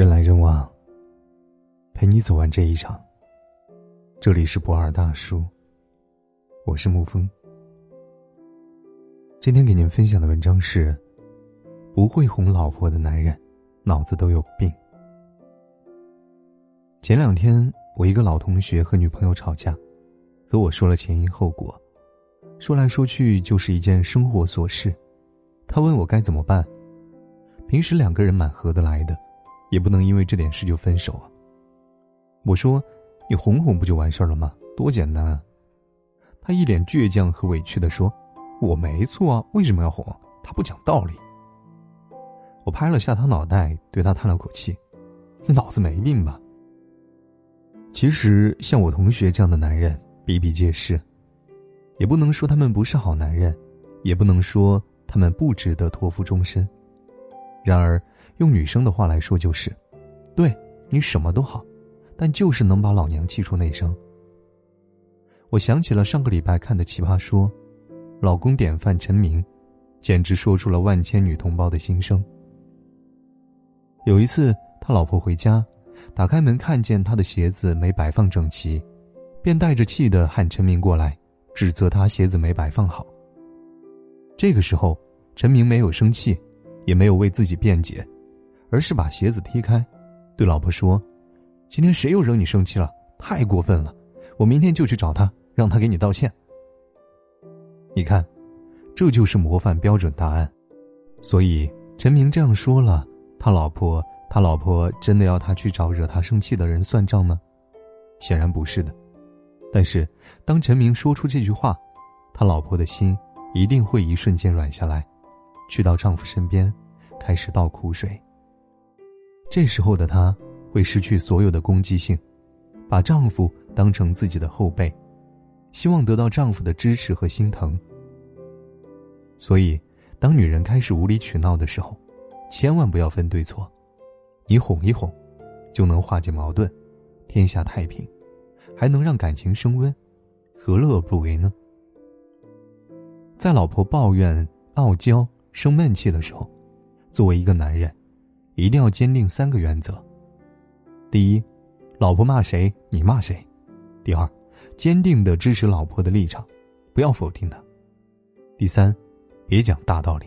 人来人往，陪你走完这一场。这里是博尔大叔，我是沐风。今天给您分享的文章是：不会哄老婆的男人，脑子都有病。前两天，我一个老同学和女朋友吵架，和我说了前因后果，说来说去就是一件生活琐事。他问我该怎么办。平时两个人蛮合得来的，也不能因为这点事就分手啊。我说：“你哄哄不就完事儿了吗？多简单啊！”他一脸倔强和委屈的说：“我没错啊，为什么要哄？他不讲道理。”我拍了下他脑袋，对他叹了口气：“你脑子没病吧？”其实像我同学这样的男人比比皆是，也不能说他们不是好男人，也不能说他们不值得托付终身。然而，用女生的话来说就是：对你什么都好，但就是能把老娘气出内伤。我想起了上个礼拜看的《奇葩说》，老公典范陈明，简直说出了万千女同胞的心声。有一次，他老婆回家，打开门看见他的鞋子没摆放整齐，便带着气的喊陈明过来，指责他鞋子没摆放好。这个时候，陈明没有生气。也没有为自己辩解，而是把鞋子踢开，对老婆说：“今天谁又惹你生气了？太过分了！我明天就去找他，让他给你道歉。”你看，这就是模范标准答案。所以陈明这样说了，他老婆，他老婆真的要他去找惹他生气的人算账吗？显然不是的。但是，当陈明说出这句话，他老婆的心一定会一瞬间软下来。去到丈夫身边，开始倒苦水。这时候的她会失去所有的攻击性，把丈夫当成自己的后辈，希望得到丈夫的支持和心疼。所以，当女人开始无理取闹的时候，千万不要分对错，你哄一哄，就能化解矛盾，天下太平，还能让感情升温，何乐而不为呢？在老婆抱怨、傲娇。生闷气的时候，作为一个男人，一定要坚定三个原则：第一，老婆骂谁你骂谁；第二，坚定的支持老婆的立场，不要否定她；第三，别讲大道理。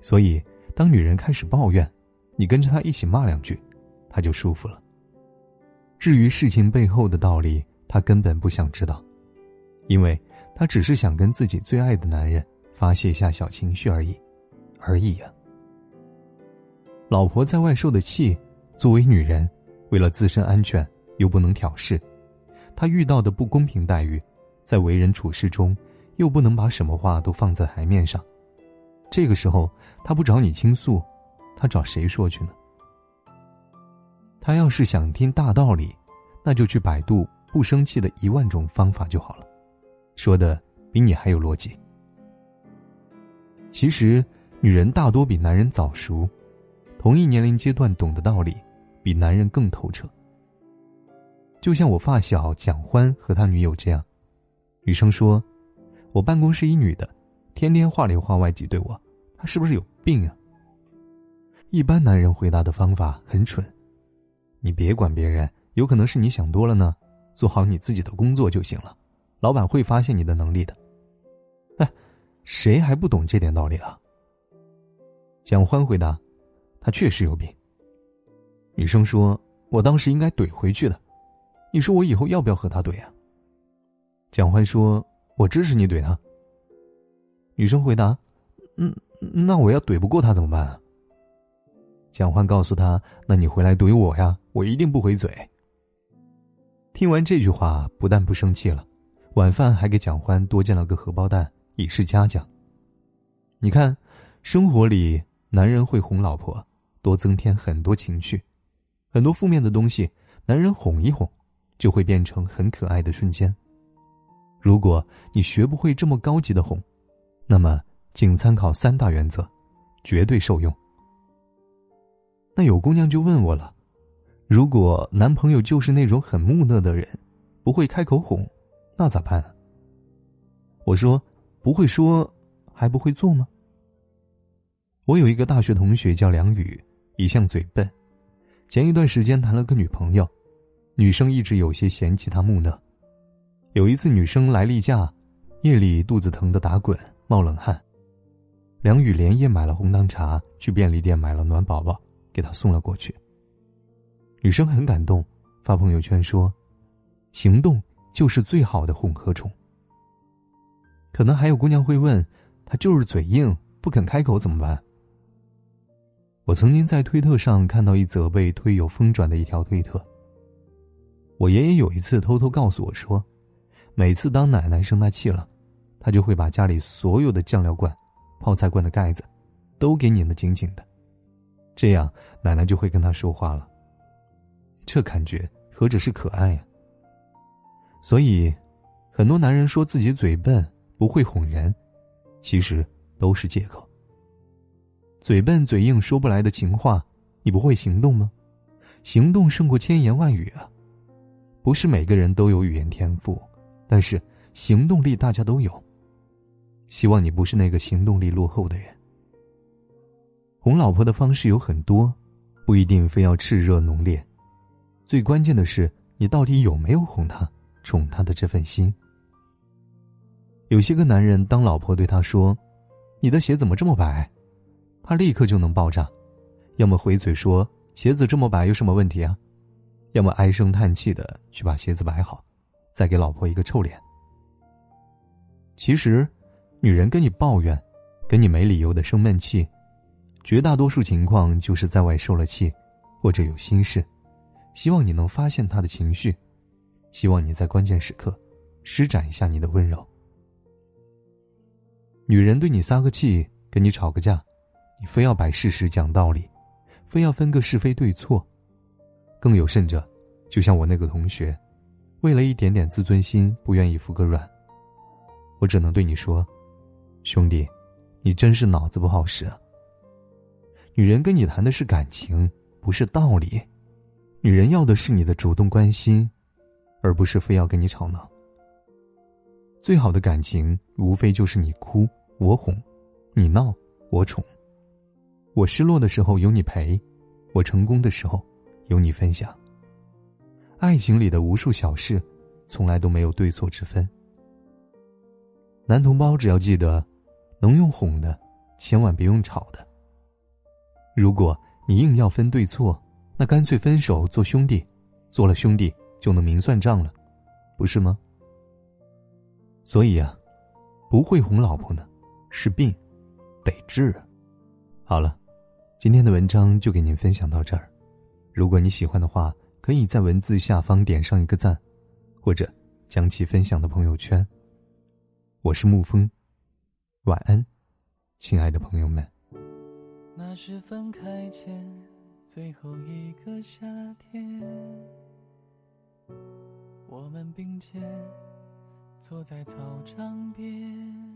所以，当女人开始抱怨，你跟着她一起骂两句，她就舒服了。至于事情背后的道理，她根本不想知道，因为她只是想跟自己最爱的男人。发泄一下小情绪而已，而已呀。老婆在外受的气，作为女人，为了自身安全又不能挑事，她遇到的不公平待遇，在为人处事中又不能把什么话都放在台面上。这个时候，她不找你倾诉，她找谁说去呢？她要是想听大道理，那就去百度不生气的一万种方法就好了，说的比你还有逻辑。其实，女人大多比男人早熟，同一年龄阶段懂的道理，比男人更透彻。就像我发小蒋欢和他女友这样，女生说：“我办公室一女的，天天话里话外挤兑我，她是不是有病啊？”一般男人回答的方法很蠢：“你别管别人，有可能是你想多了呢，做好你自己的工作就行了，老板会发现你的能力的。”哎。谁还不懂这点道理了？蒋欢回答：“他确实有病。”女生说：“我当时应该怼回去的。”你说我以后要不要和他怼啊？蒋欢说：“我支持你怼他。”女生回答：“嗯，那我要怼不过他怎么办啊？”蒋欢告诉他：“那你回来怼我呀，我一定不回嘴。”听完这句话，不但不生气了，晚饭还给蒋欢多煎了个荷包蛋。以示嘉奖。你看，生活里男人会哄老婆，多增添很多情趣，很多负面的东西，男人哄一哄，就会变成很可爱的瞬间。如果你学不会这么高级的哄，那么请参考三大原则，绝对受用。那有姑娘就问我了：如果男朋友就是那种很木讷的人，不会开口哄，那咋办？我说。不会说，还不会做吗？我有一个大学同学叫梁宇，一向嘴笨，前一段时间谈了个女朋友，女生一直有些嫌弃他木讷。有一次女生来例假，夜里肚子疼得打滚冒冷汗，梁宇连夜买了红糖茶，去便利店买了暖宝宝，给她送了过去。女生很感动，发朋友圈说：“行动就是最好的混合宠。”可能还有姑娘会问，他就是嘴硬，不肯开口怎么办？我曾经在推特上看到一则被推友疯转的一条推特。我爷爷有一次偷偷告诉我说，每次当奶奶生他气了，他就会把家里所有的酱料罐、泡菜罐的盖子，都给拧得紧紧的，这样奶奶就会跟他说话了。这感觉何止是可爱呀！所以，很多男人说自己嘴笨。不会哄人，其实都是借口。嘴笨嘴硬说不来的情话，你不会行动吗？行动胜过千言万语啊！不是每个人都有语言天赋，但是行动力大家都有。希望你不是那个行动力落后的人。哄老婆的方式有很多，不一定非要炽热浓烈，最关键的是你到底有没有哄她、宠她的这份心。有些个男人，当老婆对他说：“你的鞋怎么这么白？”他立刻就能爆炸，要么回嘴说：“鞋子这么白有什么问题啊？”要么唉声叹气的去把鞋子摆好，再给老婆一个臭脸。其实，女人跟你抱怨，跟你没理由的生闷气，绝大多数情况就是在外受了气，或者有心事，希望你能发现她的情绪，希望你在关键时刻施展一下你的温柔。女人对你撒个气，跟你吵个架，你非要摆事实讲道理，非要分个是非对错。更有甚者，就像我那个同学，为了一点点自尊心，不愿意服个软。我只能对你说，兄弟，你真是脑子不好使。女人跟你谈的是感情，不是道理。女人要的是你的主动关心，而不是非要跟你吵闹。最好的感情，无非就是你哭我哄，你闹我宠。我失落的时候有你陪，我成功的时候有你分享。爱情里的无数小事，从来都没有对错之分。男同胞只要记得，能用哄的，千万别用吵的。如果你硬要分对错，那干脆分手做兄弟，做了兄弟就能明算账了，不是吗？所以啊，不会哄老婆呢，是病，得治。好了，今天的文章就给您分享到这儿。如果你喜欢的话，可以在文字下方点上一个赞，或者将其分享到朋友圈。我是沐风，晚安，亲爱的朋友们。那是分开前最后一个夏天，我们并肩。坐在操场边，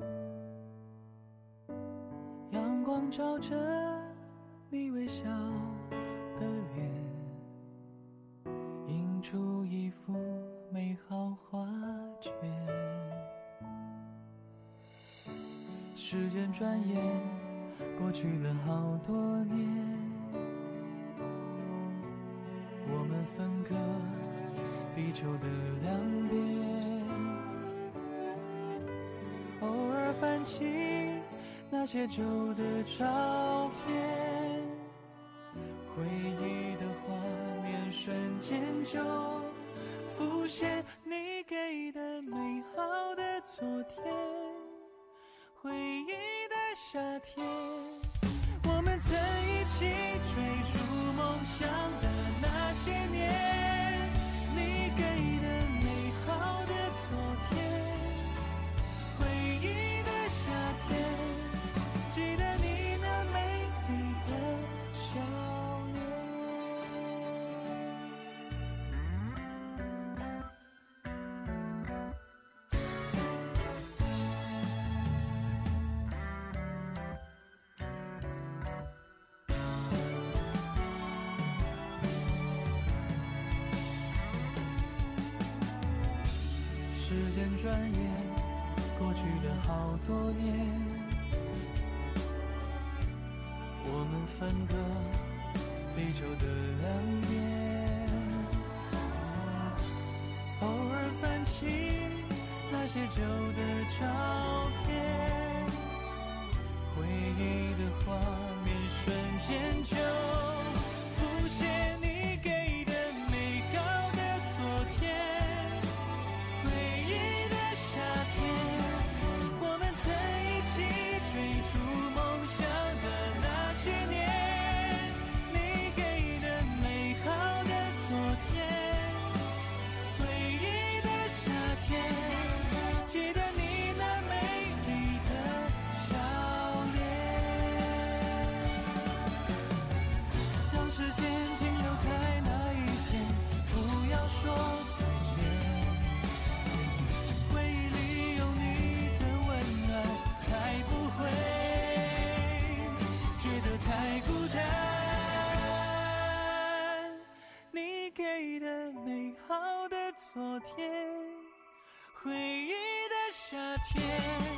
阳光照着你微笑的脸，映出一幅美好画卷。时间转眼过去了好多年，我们分隔地球的两边。起那些旧的照片，回忆的画面瞬间就浮现。你给的美好的昨天，回忆的夏天，我们曾一起追逐梦想间转眼过去了好多年，我们分隔地球的。两边，偶尔翻起那些旧的照片，回忆的画面瞬间就浮现。昨天，回忆的夏天。